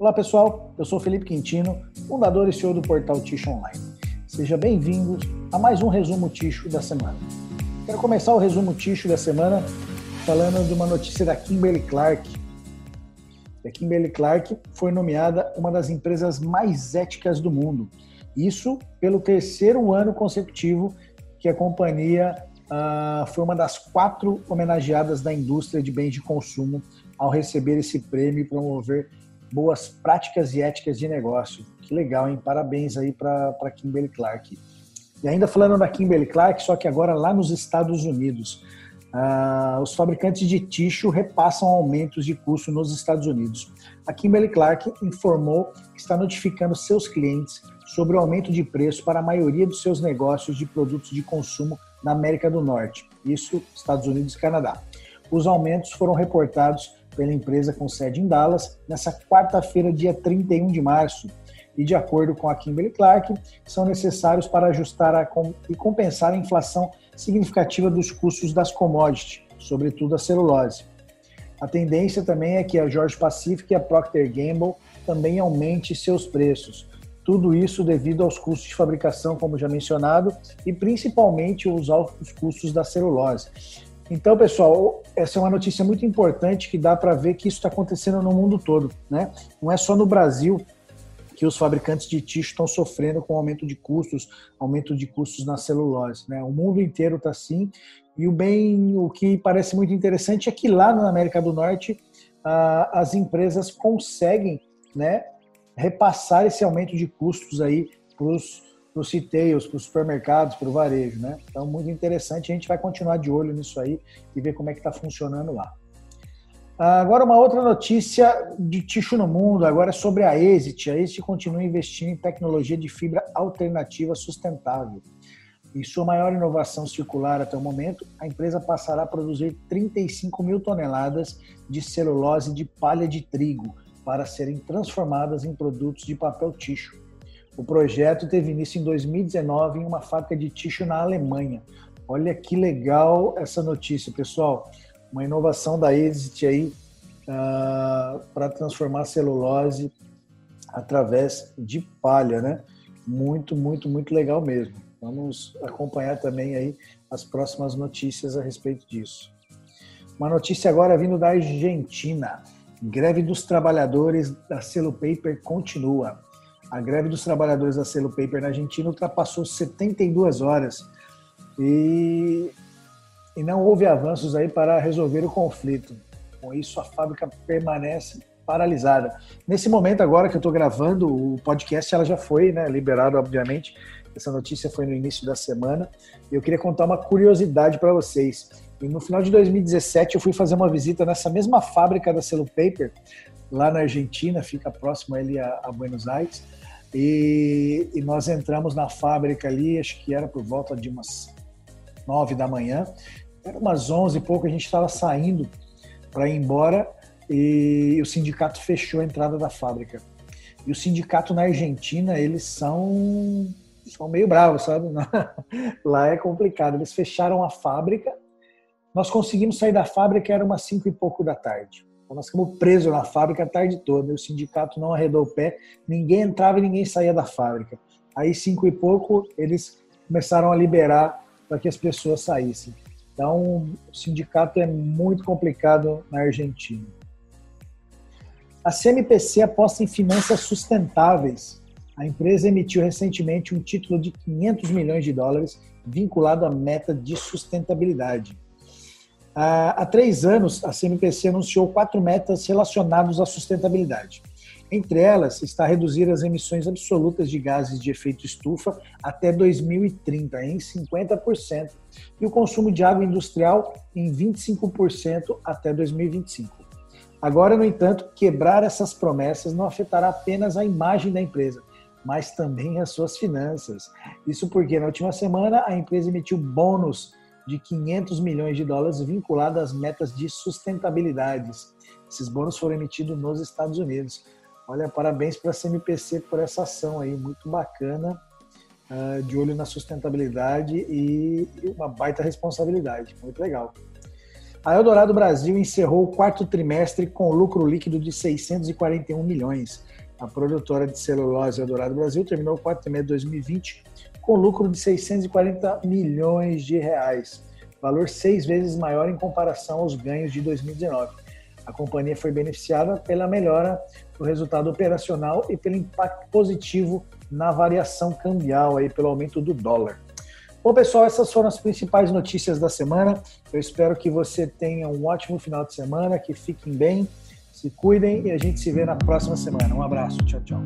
Olá pessoal, eu sou Felipe Quintino, fundador e CEO do portal Ticho Online. Seja bem-vindo a mais um resumo Ticho da semana. Quero começar o resumo Ticho da semana falando de uma notícia da Kimberly Clark. A Kimberly Clark foi nomeada uma das empresas mais éticas do mundo. Isso pelo terceiro ano consecutivo que a companhia uh, foi uma das quatro homenageadas da indústria de bens de consumo ao receber esse prêmio e promover boas práticas e éticas de negócio. Que legal, hein? Parabéns aí para Kimberly Clark. E ainda falando da Kimberly Clark, só que agora lá nos Estados Unidos, uh, os fabricantes de tixo repassam aumentos de custo nos Estados Unidos. A Kimberly Clark informou que está notificando seus clientes sobre o aumento de preço para a maioria dos seus negócios de produtos de consumo na América do Norte, isso Estados Unidos e Canadá. Os aumentos foram reportados pela empresa com sede em Dallas nessa quarta-feira, dia 31 de março. E de acordo com a Kimberly Clark, são necessários para ajustar a, e compensar a inflação significativa dos custos das commodities, sobretudo a celulose. A tendência também é que a George Pacific e a Procter Gamble também aumente seus preços. Tudo isso devido aos custos de fabricação, como já mencionado, e principalmente os altos custos da celulose. Então, pessoal, essa é uma notícia muito importante que dá para ver que isso está acontecendo no mundo todo, né? Não é só no Brasil que os fabricantes de tixo estão sofrendo com aumento de custos, aumento de custos na celulose, né? O mundo inteiro está assim. E o bem, o que parece muito interessante é que lá na América do Norte as empresas conseguem, né, repassar esse aumento de custos aí para os para os retails, para os supermercados, para o varejo, né? Então, muito interessante. A gente vai continuar de olho nisso aí e ver como é que está funcionando lá. Agora, uma outra notícia de Ticho no mundo, agora é sobre a Exit. A Exit continua investindo em tecnologia de fibra alternativa sustentável. Em sua maior inovação circular até o momento, a empresa passará a produzir 35 mil toneladas de celulose de palha de trigo para serem transformadas em produtos de papel ticho o projeto teve início em 2019 em uma fábrica de tixo na Alemanha. Olha que legal essa notícia, pessoal. Uma inovação da Exit aí uh, para transformar celulose através de palha, né? Muito, muito, muito legal mesmo. Vamos acompanhar também aí as próximas notícias a respeito disso. Uma notícia agora vindo da Argentina. Greve dos trabalhadores da Selo Paper continua. A greve dos trabalhadores da Selo Paper na Argentina ultrapassou 72 horas e, e não houve avanços aí para resolver o conflito. Com isso, a fábrica permanece paralisada. Nesse momento agora que eu estou gravando o podcast, ela já foi né, liberada, obviamente. Essa notícia foi no início da semana. Eu queria contar uma curiosidade para vocês. E no final de 2017, eu fui fazer uma visita nessa mesma fábrica da Selo Paper, lá na Argentina, fica próximo ali a, a Buenos Aires. E, e, nós entramos na fábrica ali, acho que era por volta de umas nove da manhã. Era umas onze e pouco, a gente estava saindo para ir embora e o sindicato fechou a entrada da fábrica. E o sindicato na Argentina, eles são, são meio bravos, sabe? Lá é complicado. Eles fecharam a fábrica. Nós conseguimos sair da fábrica, era umas cinco e pouco da tarde. Então nós ficamos presos na fábrica a tarde toda. O sindicato não arredou o pé, ninguém entrava e ninguém saía da fábrica. Aí, cinco e pouco, eles começaram a liberar para que as pessoas saíssem. Então, o sindicato é muito complicado na Argentina. A CMPC aposta em finanças sustentáveis. A empresa emitiu recentemente um título de 500 milhões de dólares vinculado à meta de sustentabilidade. Há três anos, a CMPC anunciou quatro metas relacionadas à sustentabilidade. Entre elas está reduzir as emissões absolutas de gases de efeito estufa até 2030 em 50% e o consumo de água industrial em 25% até 2025. Agora, no entanto, quebrar essas promessas não afetará apenas a imagem da empresa, mas também as suas finanças. Isso porque na última semana a empresa emitiu bônus de 500 milhões de dólares vinculado às metas de sustentabilidade. Esses bônus foram emitidos nos Estados Unidos. Olha, parabéns para a CMPC por essa ação aí, muito bacana, uh, de olho na sustentabilidade e uma baita responsabilidade, muito legal. A Eldorado Brasil encerrou o quarto trimestre com lucro líquido de 641 milhões. A produtora de celulose Eldorado Brasil terminou o quarto trimestre de 2020 com lucro de 640 milhões de reais, valor seis vezes maior em comparação aos ganhos de 2019. A companhia foi beneficiada pela melhora do resultado operacional e pelo impacto positivo na variação cambial, aí, pelo aumento do dólar. Bom, pessoal, essas foram as principais notícias da semana. Eu espero que você tenha um ótimo final de semana, que fiquem bem, se cuidem e a gente se vê na próxima semana. Um abraço, tchau, tchau.